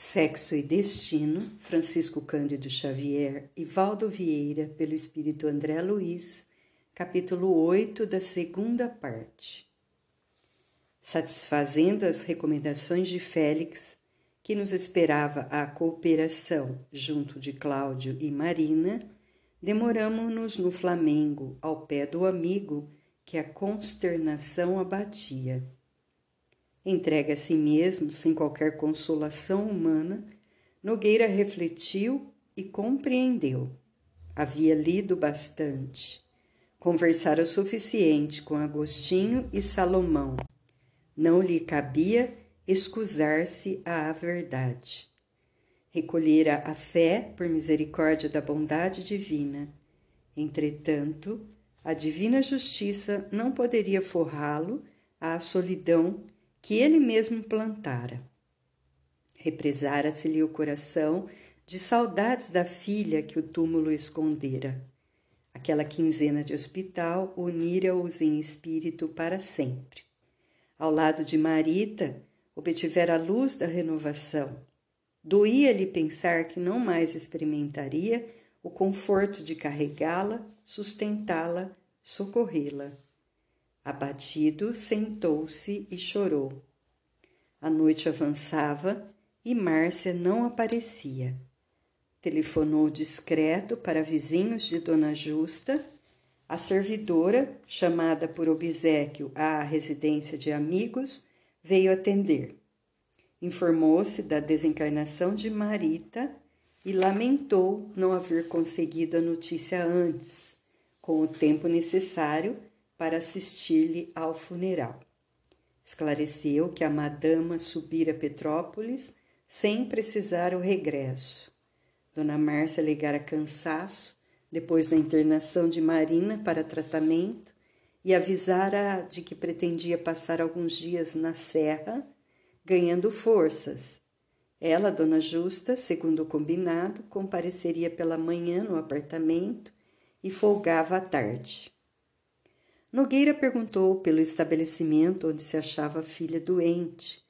Sexo e Destino, Francisco Cândido Xavier e Valdo Vieira, pelo espírito André Luiz, capítulo 8 da segunda parte. Satisfazendo as recomendações de Félix, que nos esperava a cooperação junto de Cláudio e Marina, demoramo-nos no Flamengo, ao pé do amigo que a consternação abatia. Entregue a si mesmo, sem qualquer consolação humana, Nogueira refletiu e compreendeu. Havia lido bastante, conversara o suficiente com Agostinho e Salomão. Não lhe cabia excusar-se à verdade. Recolhera a fé por misericórdia da bondade divina. Entretanto, a divina justiça não poderia forrá-lo à solidão que ele mesmo plantara. Represara-se-lhe o coração de saudades da filha que o túmulo escondera. Aquela quinzena de hospital unira-os em espírito para sempre. Ao lado de Marita, obtivera a luz da renovação. Doía-lhe pensar que não mais experimentaria o conforto de carregá-la, sustentá-la, socorrê-la. Abatido, sentou-se e chorou. A noite avançava e Márcia não aparecia. Telefonou discreto para vizinhos de Dona Justa. A servidora, chamada por obsequio à residência de amigos, veio atender. Informou-se da desencarnação de Marita e lamentou não haver conseguido a notícia antes, com o tempo necessário para assistir-lhe ao funeral. Esclareceu que a madama subira Petrópolis sem precisar o regresso. Dona Márcia alegara cansaço depois da internação de Marina para tratamento e avisara de que pretendia passar alguns dias na serra, ganhando forças. Ela, Dona Justa, segundo o combinado, compareceria pela manhã no apartamento e folgava à tarde. Nogueira perguntou pelo estabelecimento onde se achava a filha doente.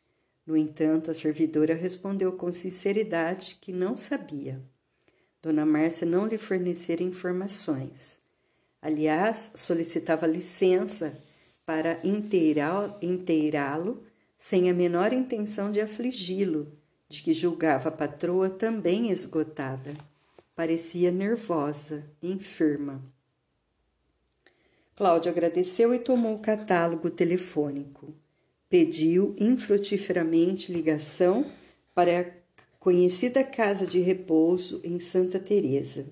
No entanto, a servidora respondeu com sinceridade que não sabia. Dona Márcia não lhe fornecera informações. Aliás, solicitava licença para inteirá-lo sem a menor intenção de afligi-lo, de que julgava a patroa também esgotada. Parecia nervosa, enferma. Cláudio agradeceu e tomou o catálogo telefônico. Pediu infrutíferamente ligação para a conhecida casa de repouso em Santa Teresa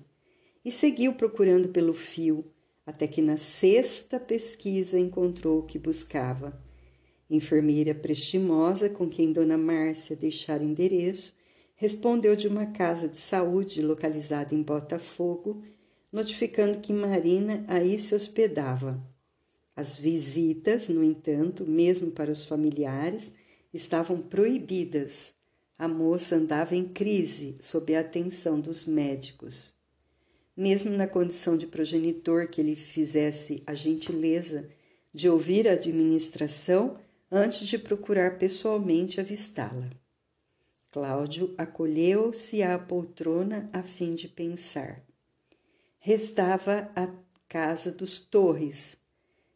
e seguiu procurando pelo fio até que na sexta pesquisa encontrou o que buscava. Enfermeira prestimosa com quem Dona Márcia deixara endereço, respondeu de uma casa de saúde localizada em Botafogo notificando que Marina aí se hospedava. As visitas, no entanto, mesmo para os familiares, estavam proibidas. A moça andava em crise sob a atenção dos médicos. Mesmo na condição de progenitor que ele fizesse a gentileza de ouvir a administração antes de procurar pessoalmente avistá-la. Cláudio acolheu-se à poltrona a fim de pensar restava a casa dos Torres.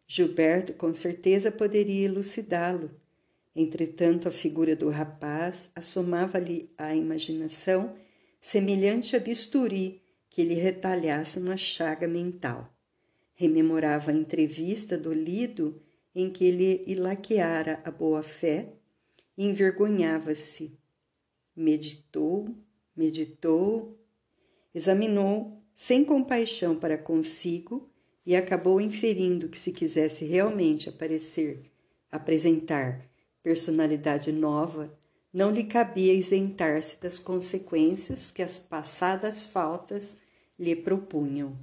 Gilberto com certeza poderia elucidá-lo. Entretanto, a figura do rapaz assomava-lhe à imaginação semelhante a bisturi que lhe retalhasse uma chaga mental. Rememorava a entrevista do Lido em que ele ilaqueara a boa-fé e envergonhava-se. Meditou, meditou, examinou sem compaixão para consigo e acabou inferindo que se quisesse realmente aparecer, apresentar personalidade nova, não lhe cabia isentar-se das consequências que as passadas faltas lhe propunham.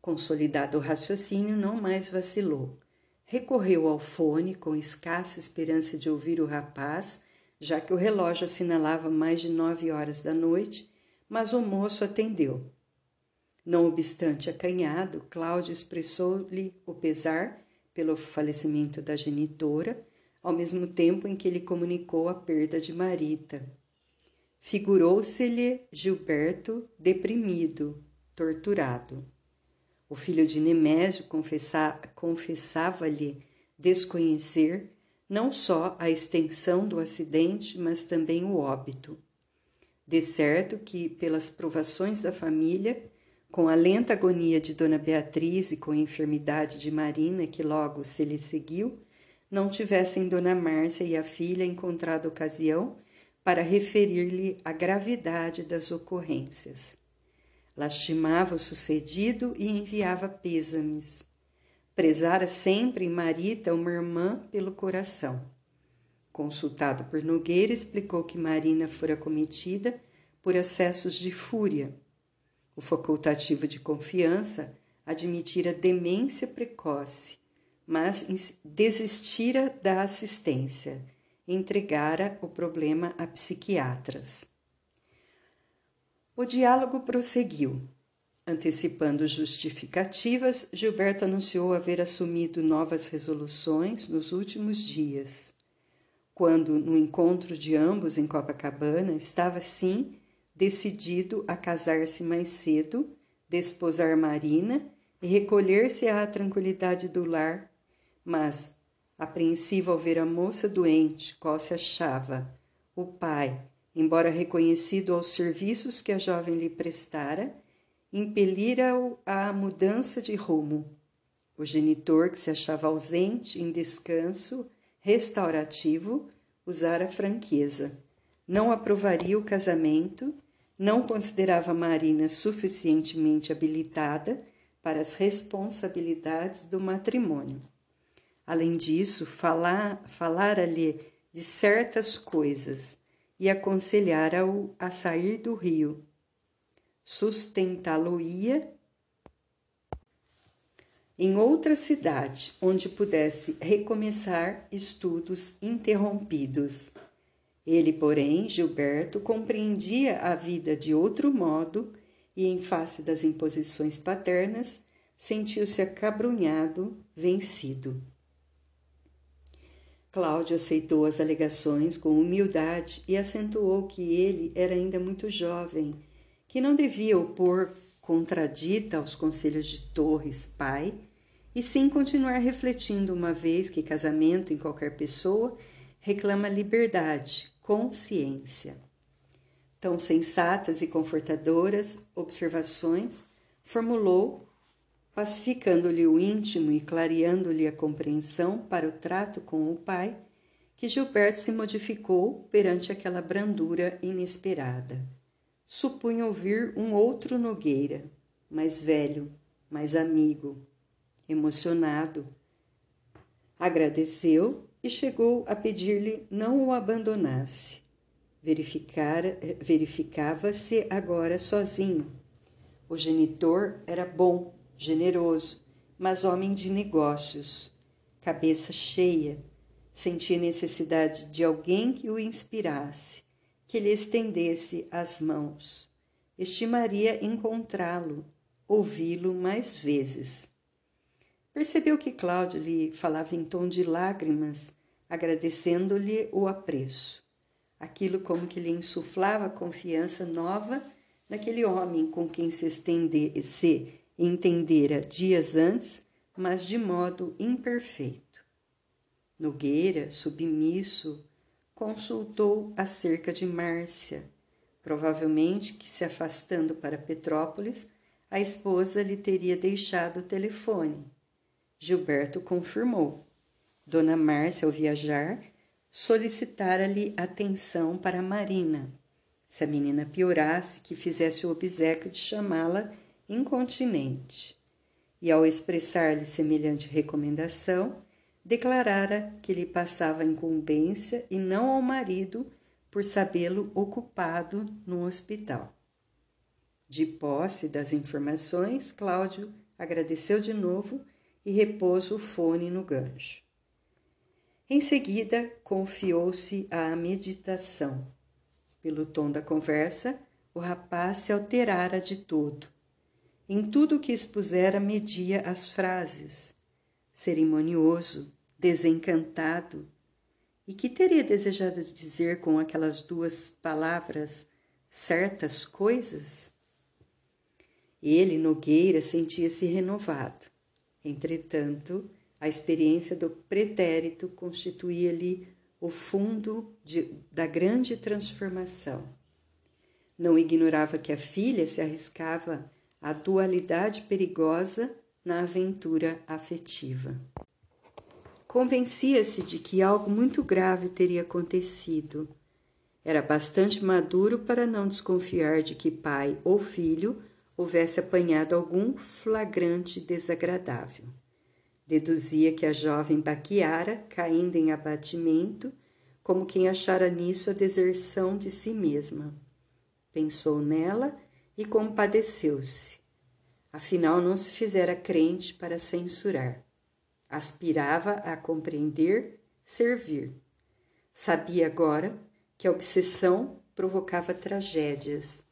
Consolidado o raciocínio, não mais vacilou. Recorreu ao fone com escassa esperança de ouvir o rapaz, já que o relógio assinalava mais de nove horas da noite, mas o moço atendeu. Não obstante acanhado, Cláudio expressou-lhe o pesar pelo falecimento da genitora, ao mesmo tempo em que lhe comunicou a perda de Marita. figurou-se-lhe Gilberto deprimido, torturado. O filho de Nemésio confessava-lhe desconhecer não só a extensão do acidente, mas também o óbito. De certo que, pelas provações da família, com a lenta agonia de Dona Beatriz e com a enfermidade de Marina, que logo se lhe seguiu, não tivessem Dona Márcia e a filha encontrado ocasião para referir-lhe a gravidade das ocorrências. Lastimava o sucedido e enviava pêsames. Prezara sempre em Marita uma irmã pelo coração. Consultado por Nogueira, explicou que Marina fora cometida por acessos de fúria. O facultativo de confiança admitira demência precoce, mas desistira da assistência, entregara o problema a psiquiatras. O diálogo prosseguiu. Antecipando justificativas, Gilberto anunciou haver assumido novas resoluções nos últimos dias quando, no encontro de ambos em Copacabana, estava sim decidido a casar-se mais cedo, desposar Marina e recolher-se à tranquilidade do lar, mas, apreensivo ao ver a moça doente, qual se achava, o pai, embora reconhecido aos serviços que a jovem lhe prestara, impelira-o à mudança de rumo. O genitor, que se achava ausente em descanso, restaurativo, usara franqueza. Não aprovaria o casamento, não considerava Marina suficientemente habilitada para as responsabilidades do matrimônio. Além disso, falar, falara-lhe de certas coisas e aconselhara-o a sair do rio. Sustentá-lo-ia em outra cidade onde pudesse recomeçar estudos interrompidos. Ele, porém, Gilberto, compreendia a vida de outro modo e, em face das imposições paternas, sentiu-se acabrunhado, vencido. Cláudio aceitou as alegações com humildade e acentuou que ele era ainda muito jovem, que não devia opor contradita aos conselhos de Torres, pai, e sim continuar refletindo, uma vez que casamento em qualquer pessoa reclama liberdade, consciência. Tão sensatas e confortadoras observações formulou, pacificando-lhe o íntimo e clareando-lhe a compreensão para o trato com o pai, que Gilberto se modificou perante aquela brandura inesperada. Supunha ouvir um outro Nogueira, mais velho, mais amigo, emocionado. Agradeceu e chegou a pedir-lhe não o abandonasse. Verificava-se agora sozinho. O genitor era bom, generoso, mas homem de negócios, cabeça cheia. Sentia necessidade de alguém que o inspirasse, que lhe estendesse as mãos. Estimaria encontrá-lo, ouvi-lo mais vezes. Percebeu que Cláudio lhe falava em tom de lágrimas, agradecendo-lhe o apreço. Aquilo como que lhe insuflava confiança nova naquele homem com quem se, estende, se entendera dias antes, mas de modo imperfeito. Nogueira, submisso, consultou acerca de Márcia, provavelmente que se afastando para Petrópolis, a esposa lhe teria deixado o telefone Gilberto confirmou. Dona Márcia, ao viajar, solicitara-lhe atenção para Marina. Se a menina piorasse, que fizesse o obsequio de chamá-la incontinente. E ao expressar-lhe semelhante recomendação, declarara que lhe passava incumbência e não ao marido por sabê-lo ocupado no hospital. De posse das informações, Cláudio agradeceu de novo e repôs o fone no gancho. Em seguida, confiou-se à meditação. Pelo tom da conversa, o rapaz se alterara de todo. Em tudo que expusera, media as frases. Cerimonioso, desencantado. E que teria desejado dizer com aquelas duas palavras certas coisas? Ele, Nogueira, sentia-se renovado. Entretanto, a experiência do pretérito constituía-lhe o fundo de, da grande transformação. Não ignorava que a filha se arriscava à dualidade perigosa na aventura afetiva. Convencia-se de que algo muito grave teria acontecido. Era bastante maduro para não desconfiar de que pai ou filho houvesse apanhado algum flagrante desagradável. Deduzia que a jovem baqueara, caindo em abatimento, como quem achara nisso a deserção de si mesma. Pensou nela e compadeceu-se. Afinal, não se fizera crente para censurar. Aspirava a compreender, servir. Sabia agora que a obsessão provocava tragédias,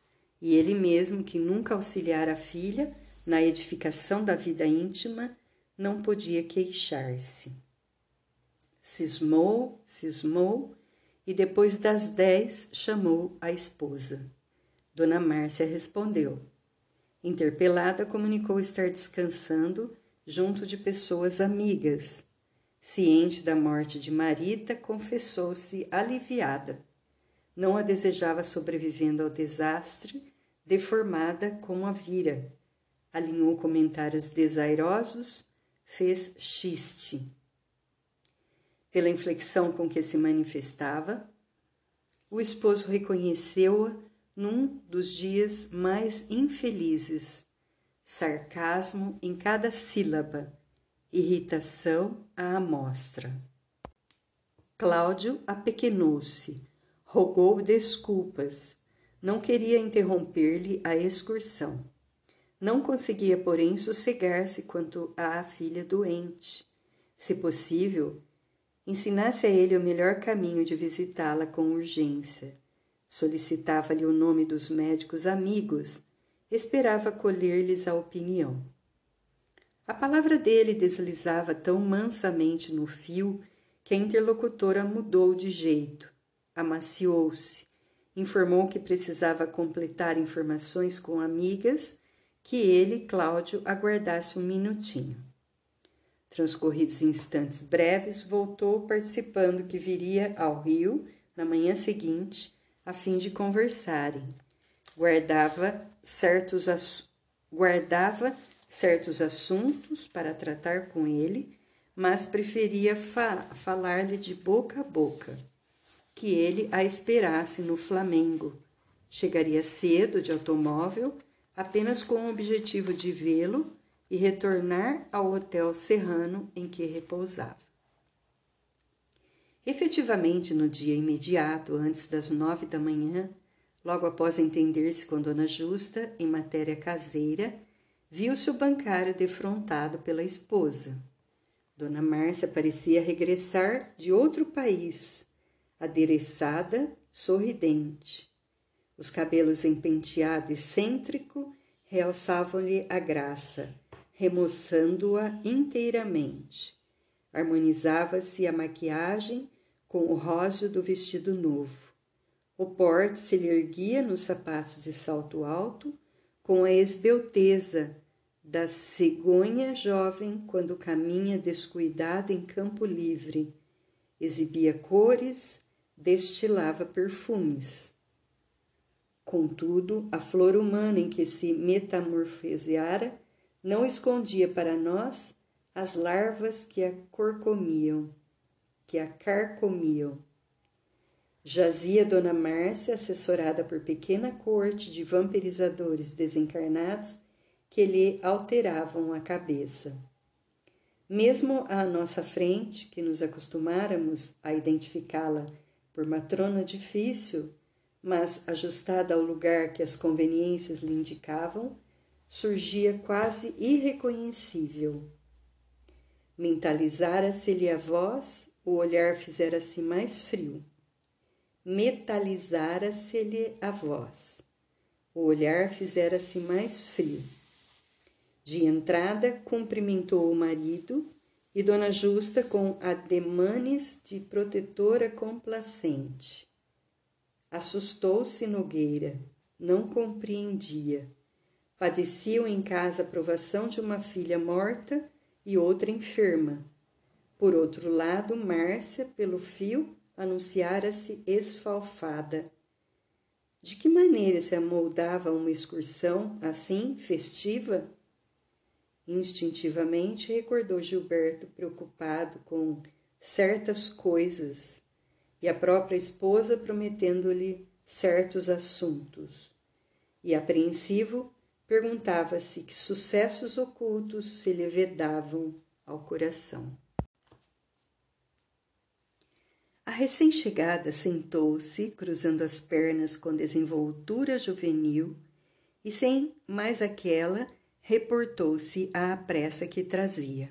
e ele mesmo, que nunca auxiliara a filha na edificação da vida íntima, não podia queixar-se. Cismou, cismou, e depois das dez chamou a esposa. Dona Márcia respondeu. Interpelada, comunicou estar descansando junto de pessoas amigas. Ciente da morte de Marita, confessou-se aliviada. Não a desejava sobrevivendo ao desastre, deformada como a vira. Alinhou comentários desairosos, fez xiste. Pela inflexão com que se manifestava, o esposo reconheceu-a num dos dias mais infelizes, sarcasmo em cada sílaba, irritação à amostra. Cláudio apequenou-se, rogou desculpas, não queria interromper-lhe a excursão. Não conseguia, porém, sossegar-se quanto à filha doente. Se possível, ensinasse a ele o melhor caminho de visitá-la com urgência. Solicitava-lhe o nome dos médicos amigos, esperava colher-lhes a opinião. A palavra dele deslizava tão mansamente no fio que a interlocutora mudou de jeito, amaciou-se, informou que precisava completar informações com amigas que ele, Cláudio, aguardasse um minutinho. Transcorridos instantes breves, voltou participando que viria ao Rio na manhã seguinte a fim de conversarem. Guardava certos, guardava certos assuntos para tratar com ele, mas preferia fa falar-lhe de boca a boca, que ele a esperasse no Flamengo. Chegaria cedo de automóvel apenas com o objetivo de vê-lo e retornar ao hotel serrano em que repousava. Efetivamente, no dia imediato, antes das nove da manhã, logo após entender-se com Dona Justa em matéria caseira, viu-se o bancário defrontado pela esposa. Dona Márcia parecia regressar de outro país, adereçada, sorridente. Os cabelos em penteado excêntrico realçavam-lhe a graça, remoçando-a inteiramente. Harmonizava-se a maquiagem com o róseo do vestido novo. O porte se lhe erguia nos sapatos de salto alto, com a esbelteza da cegonha jovem quando caminha descuidada em campo livre. Exibia cores, destilava perfumes. Contudo, a flor humana em que se metamorfoseara não escondia para nós as larvas que a corcomiam, que a carcomiam. Jazia Dona Márcia, assessorada por pequena corte de vampirizadores desencarnados que lhe alteravam a cabeça. Mesmo à nossa frente, que nos acostumáramos a identificá-la por matrona difícil, mas ajustada ao lugar que as conveniências lhe indicavam, surgia quase irreconhecível. Mentalizara-se-lhe a voz, o olhar fizera-se mais frio. Metalizara-se-lhe a voz, o olhar fizera-se mais frio. De entrada, cumprimentou o marido e Dona Justa com ademanes de protetora complacente Assustou-se Nogueira, não compreendia. Padeciam em casa a provação de uma filha morta e outra enferma. Por outro lado, Márcia, pelo fio, anunciara-se esfalfada. De que maneira se amoldava uma excursão assim, festiva? Instintivamente recordou Gilberto preocupado com certas coisas e a própria esposa prometendo-lhe certos assuntos. E apreensivo, perguntava-se que sucessos ocultos se lhe vedavam ao coração. A recém-chegada sentou-se, cruzando as pernas com desenvoltura juvenil, e sem mais aquela, reportou-se à pressa que trazia.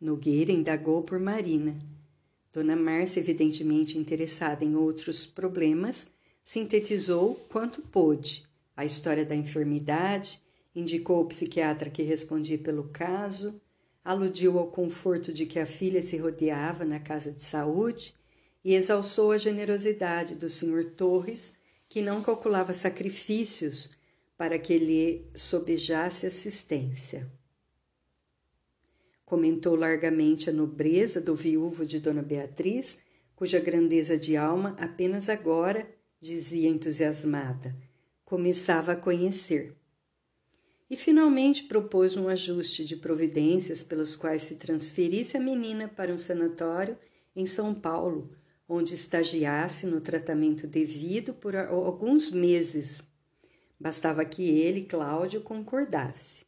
Nogueira indagou por Marina. Dona Márcia, evidentemente interessada em outros problemas, sintetizou quanto pôde a história da enfermidade, indicou o psiquiatra que respondia pelo caso, aludiu ao conforto de que a filha se rodeava na casa de saúde e exalçou a generosidade do Sr. Torres, que não calculava sacrifícios para que lhe sobejasse assistência. Comentou largamente a nobreza do viúvo de Dona Beatriz, cuja grandeza de alma apenas agora, dizia entusiasmada, começava a conhecer. E finalmente propôs um ajuste de providências pelos quais se transferisse a menina para um sanatório em São Paulo, onde estagiasse no tratamento devido por alguns meses. Bastava que ele, Cláudio, concordasse.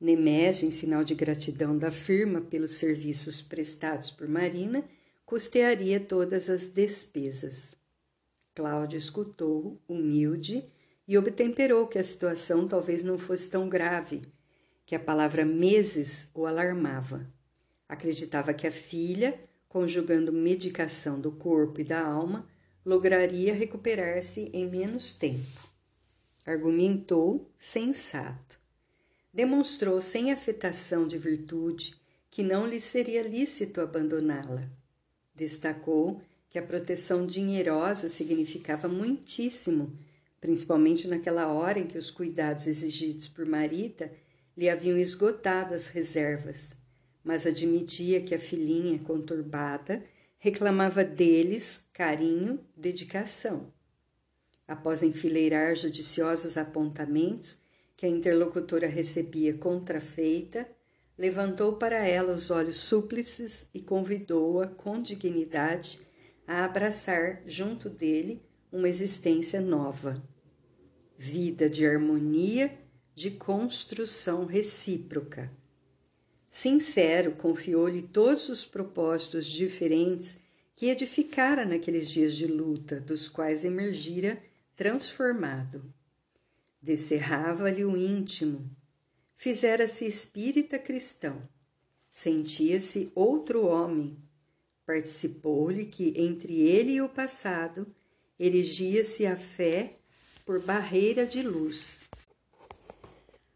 Nemésio, em sinal de gratidão da firma pelos serviços prestados por Marina, custearia todas as despesas. Cláudio escutou, humilde, e obtemperou que a situação talvez não fosse tão grave, que a palavra meses o alarmava. Acreditava que a filha, conjugando medicação do corpo e da alma, lograria recuperar-se em menos tempo. Argumentou sensato. Demonstrou sem afetação de virtude que não lhe seria lícito abandoná-la. Destacou que a proteção dinheirosa significava muitíssimo, principalmente naquela hora em que os cuidados exigidos por Marita lhe haviam esgotado as reservas mas admitia que a filhinha conturbada reclamava deles carinho, dedicação. Após enfileirar judiciosos apontamentos que a interlocutora recebia contrafeita, levantou para ela os olhos súplices e convidou-a com dignidade a abraçar junto dele uma existência nova. Vida de harmonia, de construção recíproca. Sincero, confiou-lhe todos os propósitos diferentes que edificara naqueles dias de luta, dos quais emergira transformado. Descerrava-lhe o íntimo, fizera-se espírita cristão, sentia-se outro homem, participou-lhe que entre ele e o passado erigia-se a fé por barreira de luz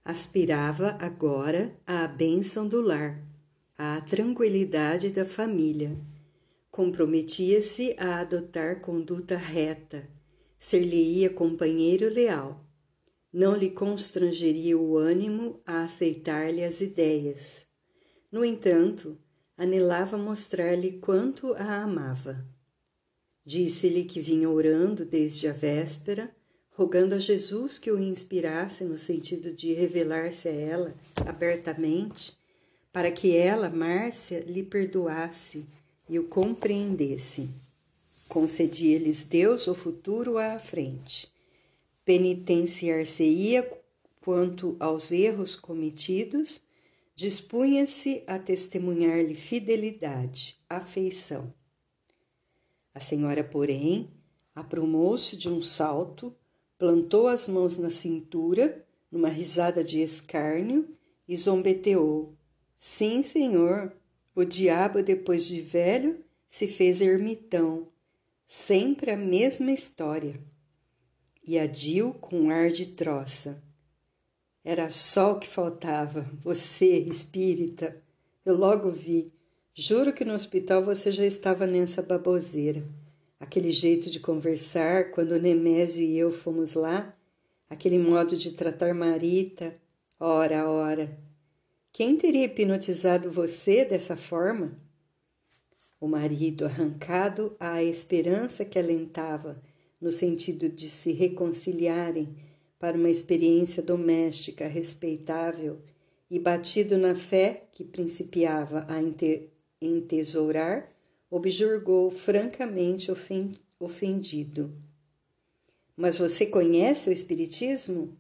Aspirava agora à bênção do lar, à tranquilidade da família. Comprometia-se a adotar conduta reta, ser-lhe-ia companheiro leal. Não lhe constrangeria o ânimo a aceitar-lhe as ideias. No entanto, anelava mostrar-lhe quanto a amava. Disse-lhe que vinha orando desde a véspera rogando a Jesus que o inspirasse no sentido de revelar-se a ela abertamente, para que ela, Márcia, lhe perdoasse e o compreendesse. Concedia-lhes Deus o futuro à frente. Penitenciar-se-ia quanto aos erros cometidos, dispunha-se a testemunhar-lhe fidelidade, afeição. A senhora, porém, aprumou-se de um salto plantou as mãos na cintura, numa risada de escárnio, e zombeteou. Sim, senhor, o diabo, depois de velho, se fez ermitão. Sempre a mesma história. E a Dil com ar de troça. Era só o que faltava, você, espírita. Eu logo vi. Juro que no hospital você já estava nessa baboseira. Aquele jeito de conversar quando Nemésio e eu fomos lá, aquele modo de tratar Marita, ora, ora. Quem teria hipnotizado você dessa forma? O marido, arrancado à esperança que alentava, no sentido de se reconciliarem para uma experiência doméstica respeitável e batido na fé que principiava a entesourar, objurgou francamente ofendido. Mas você conhece o Espiritismo?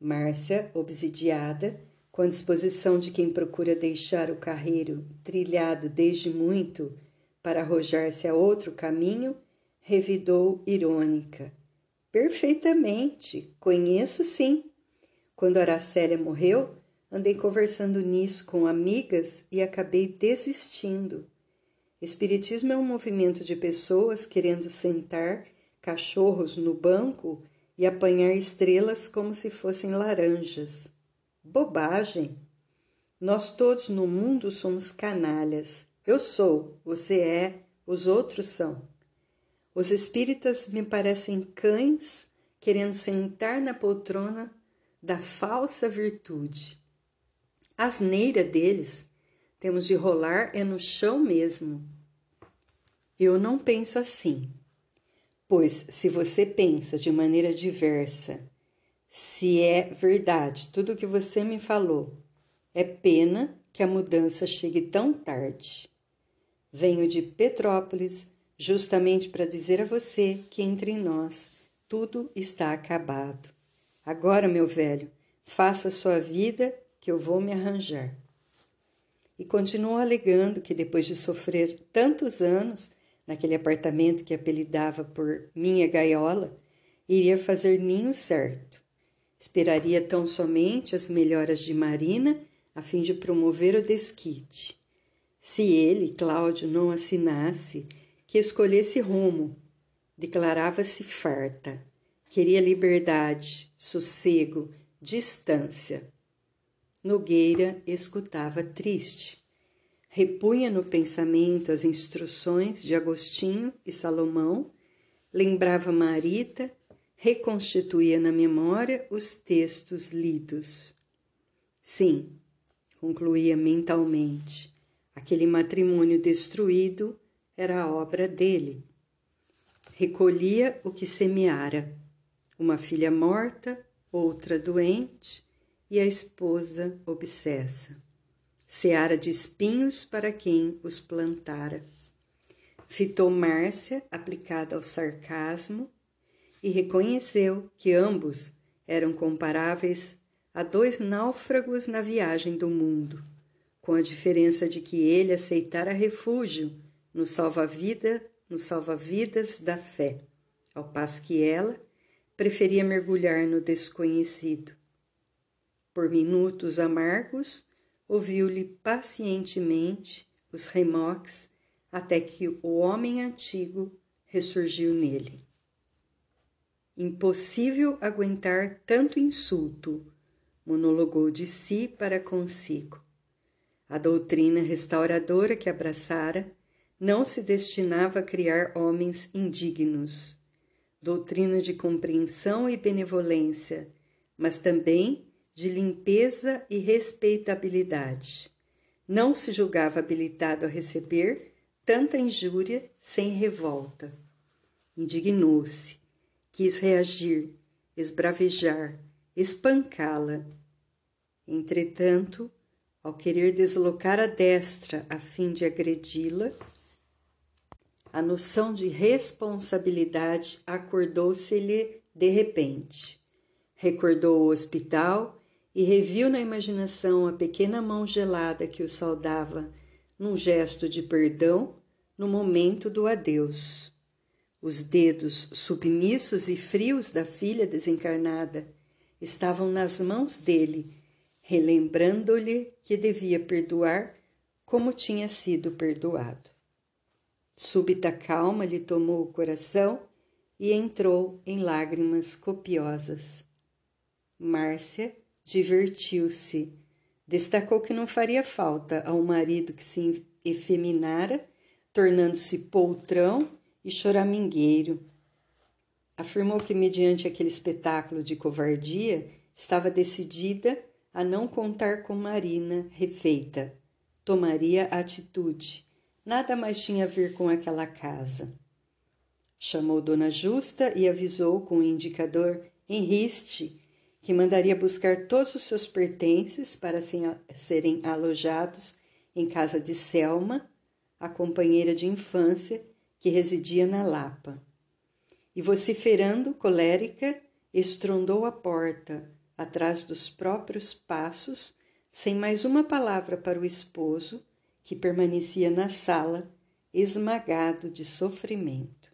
Márcia, obsidiada, com a disposição de quem procura deixar o carreiro trilhado desde muito para arrojar-se a outro caminho, revidou irônica. Perfeitamente, conheço sim. Quando Aracélia morreu, andei conversando nisso com amigas e acabei desistindo. Espiritismo é um movimento de pessoas querendo sentar cachorros no banco e apanhar estrelas como se fossem laranjas. Bobagem! Nós todos no mundo somos canalhas. Eu sou, você é, os outros são. Os espíritas me parecem cães querendo sentar na poltrona da falsa virtude. Asneira deles temos de rolar é no chão mesmo. Eu não penso assim. Pois, se você pensa de maneira diversa se é verdade tudo o que você me falou. É pena que a mudança chegue tão tarde. Venho de Petrópolis justamente para dizer a você que entre nós tudo está acabado. Agora, meu velho, faça sua vida que eu vou me arranjar. E continuou alegando que depois de sofrer tantos anos naquele apartamento que apelidava por minha gaiola, iria fazer ninho certo. Esperaria tão somente as melhoras de Marina a fim de promover o desquite. Se ele, Cláudio, não assinasse, que escolhesse rumo, declarava-se farta. Queria liberdade, sossego, distância. Nogueira escutava triste. Repunha no pensamento as instruções de Agostinho e Salomão, lembrava Marita reconstituía na memória os textos lidos. Sim, concluía mentalmente, aquele matrimônio destruído era a obra dele. Recolhia o que semeara: uma filha morta, outra doente e a esposa obsessa. Seara de espinhos para quem os plantara. Fitou Márcia, aplicada ao sarcasmo, e reconheceu que ambos eram comparáveis a dois náufragos na viagem do mundo, com a diferença de que ele aceitara refúgio no salva-vida, no salva-vidas da fé, ao passo que ela preferia mergulhar no desconhecido. Por minutos amargos, ouviu-lhe pacientemente os remoques até que o homem antigo ressurgiu nele. Impossível aguentar tanto insulto, monologou de si para consigo. A doutrina restauradora que abraçara não se destinava a criar homens indignos. Doutrina de compreensão e benevolência, mas também de limpeza e respeitabilidade. Não se julgava habilitado a receber tanta injúria sem revolta. Indignou-se quis reagir, esbravejar, espancá-la. Entretanto, ao querer deslocar a destra a fim de agredi-la, a noção de responsabilidade acordou-se-lhe de repente. Recordou o hospital e reviu na imaginação a pequena mão gelada que o saudava num gesto de perdão no momento do adeus os dedos submissos e frios da filha desencarnada estavam nas mãos dele, relembrando-lhe que devia perdoar como tinha sido perdoado. Súbita calma lhe tomou o coração e entrou em lágrimas copiosas. Márcia divertiu-se. Destacou que não faria falta a um marido que se efeminara, tornando-se poltrão e choramingueiro. Afirmou que, mediante aquele espetáculo de covardia, estava decidida a não contar com Marina refeita. Tomaria atitude. Nada mais tinha a ver com aquela casa. Chamou Dona Justa e avisou com o indicador em riste que mandaria buscar todos os seus pertences para serem alojados em casa de Selma, a companheira de infância que residia na Lapa. E vociferando, colérica, estrondou a porta, atrás dos próprios passos, sem mais uma palavra para o esposo, que permanecia na sala, esmagado de sofrimento.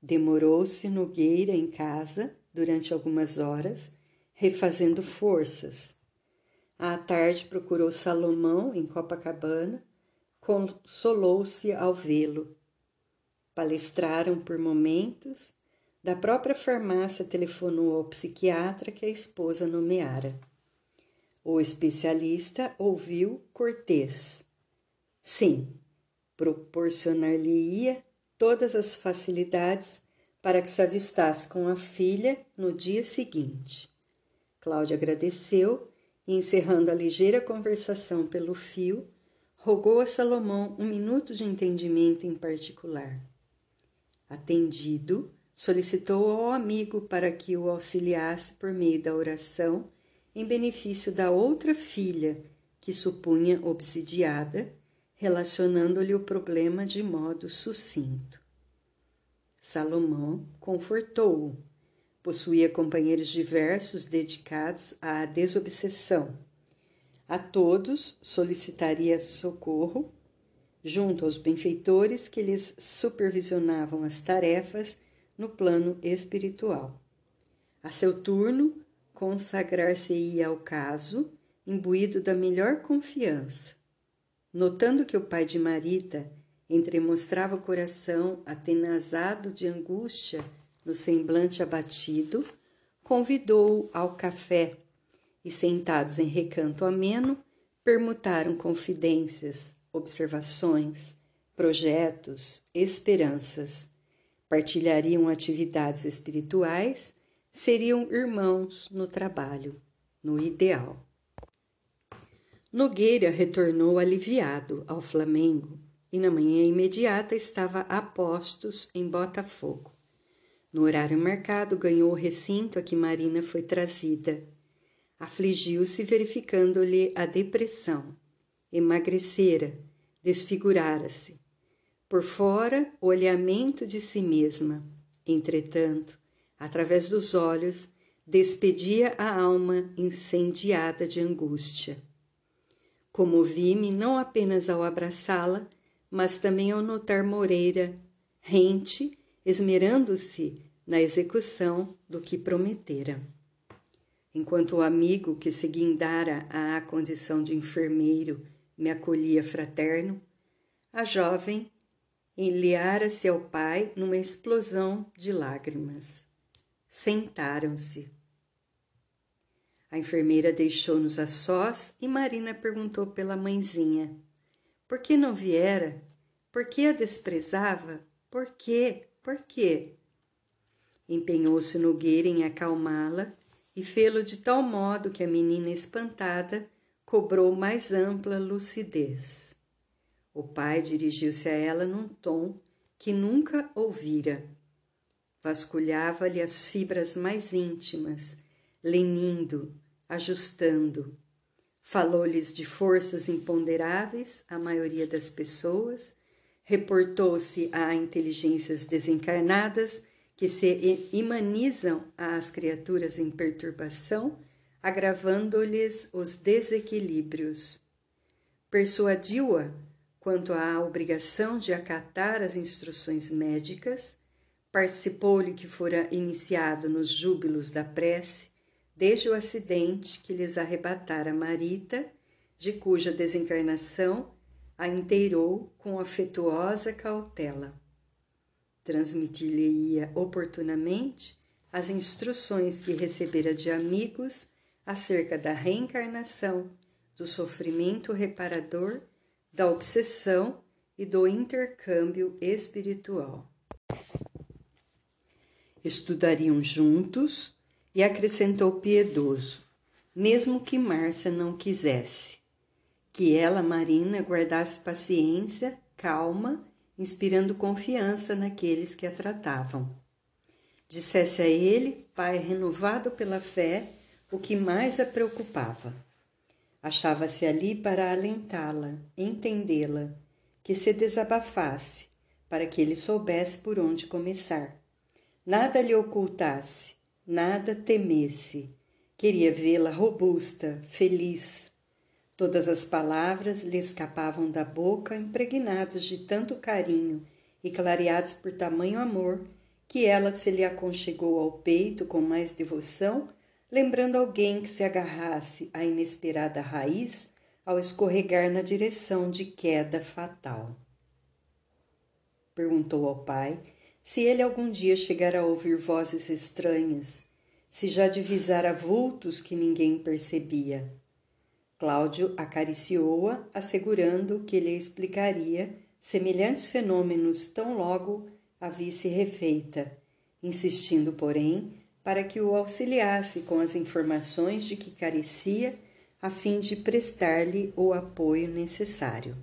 Demorou-se Nogueira em casa durante algumas horas, refazendo forças. À tarde procurou Salomão em Copacabana, consolou-se ao vê-lo. Palestraram por momentos da própria farmácia telefonou ao psiquiatra que a esposa nomeara. O especialista ouviu cortês. Sim, proporcionar-lhe-ia todas as facilidades para que se avistasse com a filha no dia seguinte. Cláudia agradeceu e, encerrando a ligeira conversação pelo fio, rogou a Salomão um minuto de entendimento em particular. Atendido, solicitou ao amigo para que o auxiliasse por meio da oração em benefício da outra filha que supunha obsidiada, relacionando-lhe o problema de modo sucinto. Salomão confortou-o. Possuía companheiros diversos dedicados à desobsessão. A todos solicitaria socorro, junto aos benfeitores que lhes supervisionavam as tarefas no plano espiritual. A seu turno, consagrar-se-ia ao caso, imbuído da melhor confiança. Notando que o pai de Marita entremostrava o coração atenazado de angústia no semblante abatido, convidou-o ao café e, sentados em recanto ameno, permutaram confidências, observações, projetos, esperanças partilhariam atividades espirituais, seriam irmãos no trabalho, no ideal. Nogueira retornou aliviado ao Flamengo e na manhã imediata estava a postos em Botafogo. No horário marcado, ganhou o recinto a que Marina foi trazida. Afligiu-se verificando-lhe a depressão. Emagrecera, desfigurara-se. Por fora, o olhamento de si mesma. Entretanto, através dos olhos, despedia a alma incendiada de angústia. Comovi-me não apenas ao abraçá-la, mas também ao notar Moreira, rente, esmerando-se na execução do que prometera. Enquanto o amigo que se guindara à condição de enfermeiro me acolhia fraterno, a jovem enliara-se ao pai numa explosão de lágrimas. Sentaram-se. A enfermeira deixou-nos a sós e Marina perguntou pela mãezinha. Por que não viera? Por que a desprezava? Por quê? Por quê? Empenhou-se Nogueira em acalmá-la e fê-lo de tal modo que a menina espantada cobrou mais ampla lucidez. O pai dirigiu-se a ela num tom que nunca ouvira. Vasculhava-lhe as fibras mais íntimas, lenindo, ajustando. Falou-lhes de forças imponderáveis à maioria das pessoas, reportou-se a inteligências desencarnadas que se imanizam às criaturas em perturbação, agravando-lhes os desequilíbrios. Persuadiu-a quanto à obrigação de acatar as instruções médicas, participou-lhe que fora iniciado nos júbilos da prece desde o acidente que lhes arrebatara Marita, de cuja desencarnação a inteirou com afetuosa cautela. Transmitir-lhe-ia oportunamente as instruções que recebera de amigos acerca da reencarnação, do sofrimento reparador da obsessão e do intercâmbio espiritual. Estudariam juntos e acrescentou piedoso, mesmo que Márcia não quisesse. Que ela, Marina, guardasse paciência, calma, inspirando confiança naqueles que a tratavam. Dissesse a ele, pai renovado pela fé, o que mais a preocupava. Achava-se ali para alentá-la, entendê-la, que se desabafasse, para que ele soubesse por onde começar. Nada lhe ocultasse, nada temesse. Queria vê-la robusta, feliz. Todas as palavras lhe escapavam da boca, impregnadas de tanto carinho e clareadas por tamanho amor, que ela se lhe aconchegou ao peito com mais devoção, lembrando alguém que se agarrasse à inesperada raiz ao escorregar na direção de queda fatal. Perguntou ao pai se ele algum dia chegara a ouvir vozes estranhas, se já divisara vultos que ninguém percebia. Cláudio acariciou-a, assegurando que lhe explicaria semelhantes fenômenos tão logo a visse refeita, insistindo, porém, para que o auxiliasse com as informações de que carecia, a fim de prestar-lhe o apoio necessário.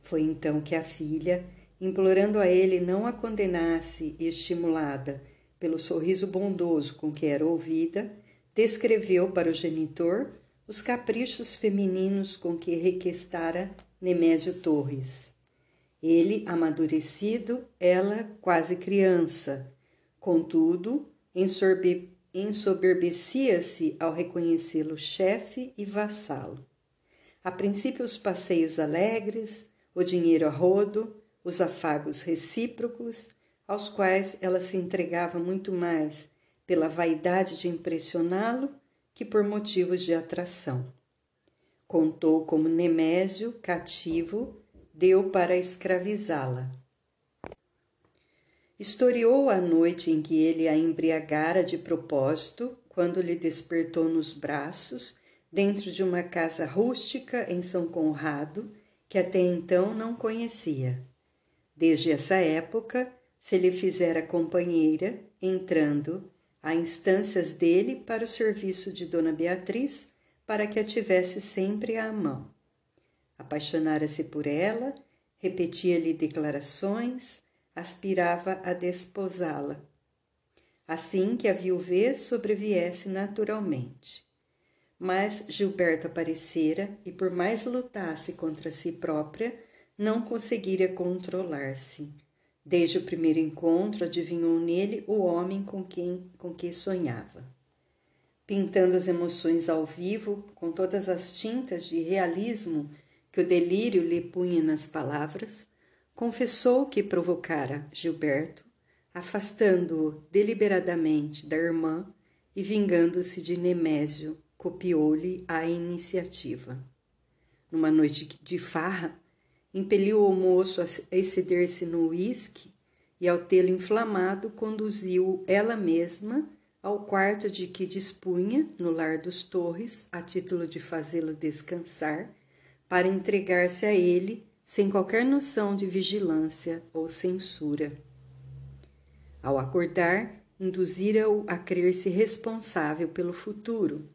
Foi então que a filha, implorando a ele não a condenasse estimulada pelo sorriso bondoso com que era ouvida, descreveu para o genitor os caprichos femininos com que requestara Nemésio Torres. Ele amadurecido, ela quase criança. Contudo, ensoberbecia-se ao reconhecê-lo chefe e vassalo. A princípio, os passeios alegres, o dinheiro a rodo, os afagos recíprocos, aos quais ela se entregava muito mais pela vaidade de impressioná-lo que por motivos de atração. Contou como Nemésio, cativo, deu para escravizá-la. Historiou a noite em que ele a embriagara de propósito, quando lhe despertou nos braços, dentro de uma casa rústica em São Conrado, que até então não conhecia. Desde essa época, se lhe fizera companheira, entrando a instâncias dele para o serviço de Dona Beatriz, para que a tivesse sempre à mão. Apaixonara-se por ela, repetia-lhe declarações, aspirava a desposá-la. Assim que a viuvez sobreviesse naturalmente. Mas Gilberto aparecera e, por mais lutasse contra si própria, não conseguira controlar-se. Desde o primeiro encontro, adivinhou nele o homem com quem com que sonhava. Pintando as emoções ao vivo, com todas as tintas de realismo que o delírio lhe punha nas palavras, confessou que provocara Gilberto, afastando-o deliberadamente da irmã e vingando-se de Nemésio, copiou-lhe a iniciativa. Numa noite de farra, impeliu o moço a exceder-se no uísque e, ao tê-lo inflamado, conduziu ela mesma ao quarto de que dispunha, no lar dos Torres, a título de fazê-lo descansar, para entregar-se a ele sem qualquer noção de vigilância ou censura. Ao acordar, induzira-o a crer-se responsável pelo futuro.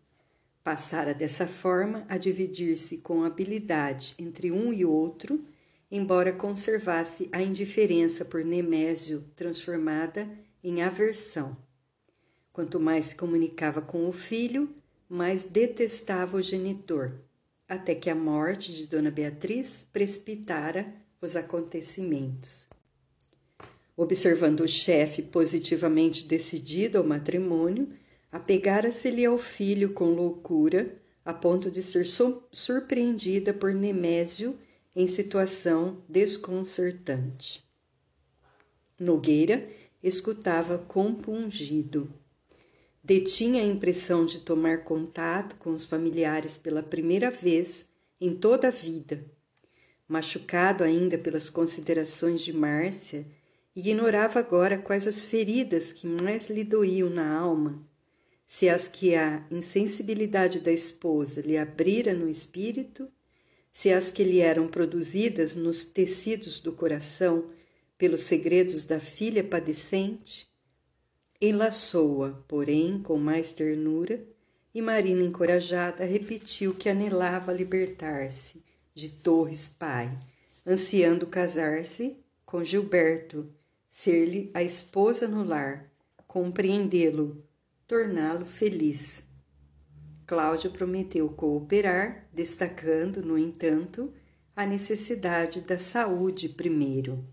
Passara dessa forma a dividir-se com habilidade entre um e outro embora conservasse a indiferença por Nemésio transformada em aversão. Quanto mais se comunicava com o filho, mais detestava o genitor, até que a morte de Dona Beatriz precipitara os acontecimentos. Observando o chefe positivamente decidido ao matrimônio, apegara-se-lhe ao filho com loucura, a ponto de ser surpreendida por Nemésio em situação desconcertante. Nogueira escutava compungido. Detinha a impressão de tomar contato com os familiares pela primeira vez em toda a vida. Machucado ainda pelas considerações de Márcia, ignorava agora quais as feridas que mais lhe doíam na alma, se as que a insensibilidade da esposa lhe abrira no espírito se as que lhe eram produzidas nos tecidos do coração pelos segredos da filha padecente, enlaçou-a, porém, com mais ternura, e Marina, encorajada, repetiu que anelava libertar-se de Torres pai, ansiando casar-se com Gilberto, ser-lhe a esposa no lar, compreendê-lo, torná-lo feliz. Cláudio prometeu cooperar, destacando, no entanto, a necessidade da saúde primeiro.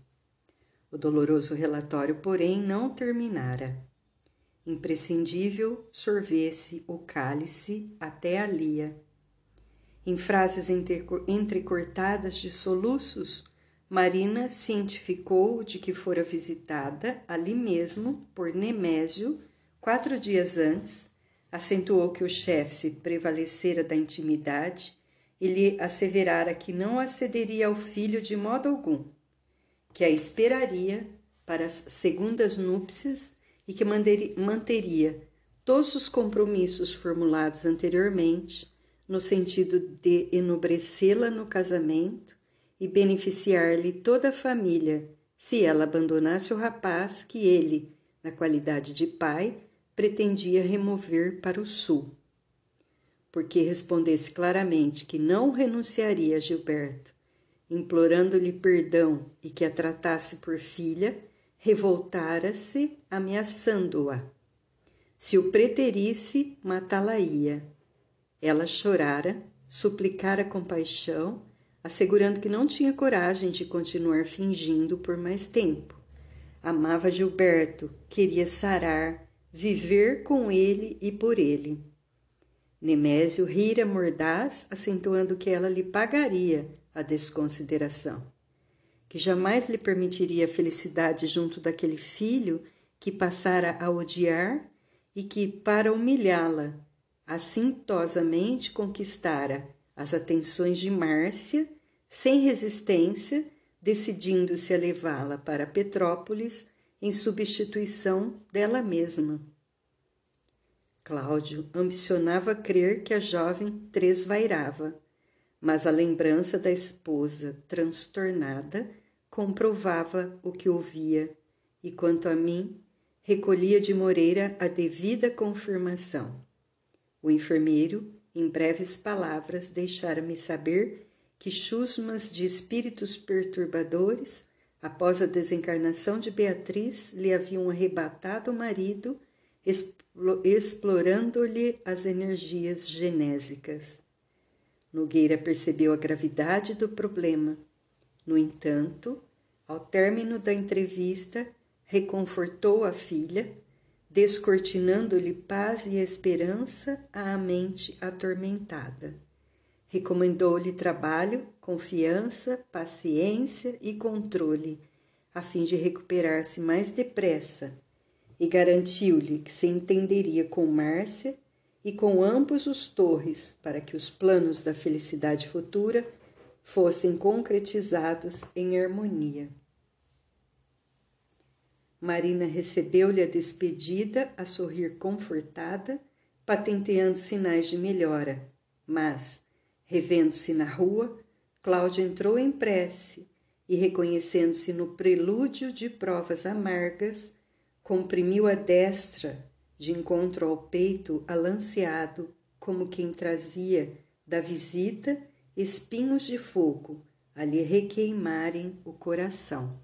O doloroso relatório, porém, não terminara. Imprescindível sorver-se o cálice até a lia. Em frases entrecortadas de soluços, Marina cientificou de que fora visitada ali mesmo por Nemésio quatro dias antes acentuou que o chefe se prevalecera da intimidade e lhe asseverara que não acederia ao filho de modo algum, que a esperaria para as segundas núpcias e que manteria todos os compromissos formulados anteriormente no sentido de enobrecê-la no casamento e beneficiar-lhe toda a família se ela abandonasse o rapaz que ele, na qualidade de pai, pretendia remover para o sul. Porque respondesse claramente que não renunciaria a Gilberto, implorando-lhe perdão e que a tratasse por filha, revoltara-se, ameaçando-a. Se o preterisse, matá-la-ia. Ela chorara, suplicara compaixão, assegurando que não tinha coragem de continuar fingindo por mais tempo. Amava Gilberto, queria sarar, viver com ele e por ele. Nemésio rira mordaz, acentuando que ela lhe pagaria a desconsideração, que jamais lhe permitiria felicidade junto daquele filho que passara a odiar e que, para humilhá-la, assintosamente conquistara as atenções de Márcia, sem resistência, decidindo-se a levá-la para Petrópolis em substituição dela mesma. Cláudio ambicionava crer que a jovem tresvairava, mas a lembrança da esposa transtornada comprovava o que ouvia e, quanto a mim, recolhia de Moreira a devida confirmação. O enfermeiro, em breves palavras, deixara-me saber que chusmas de espíritos perturbadores após a desencarnação de Beatriz, lhe haviam arrebatado o marido, explorando-lhe as energias genésicas. Nogueira percebeu a gravidade do problema. No entanto, ao término da entrevista, reconfortou a filha, descortinando-lhe paz e esperança à mente atormentada. Recomendou-lhe trabalho, confiança, paciência e controle, a fim de recuperar-se mais depressa, e garantiu-lhe que se entenderia com Márcia e com ambos os torres para que os planos da felicidade futura fossem concretizados em harmonia. Marina recebeu-lhe a despedida a sorrir confortada, patenteando sinais de melhora, mas, Revendo-se na rua, Cláudio entrou em prece e, reconhecendo-se no prelúdio de provas amargas, comprimiu a destra de encontro ao peito alanceado, como quem trazia da visita espinhos de fogo a lhe requeimarem o coração.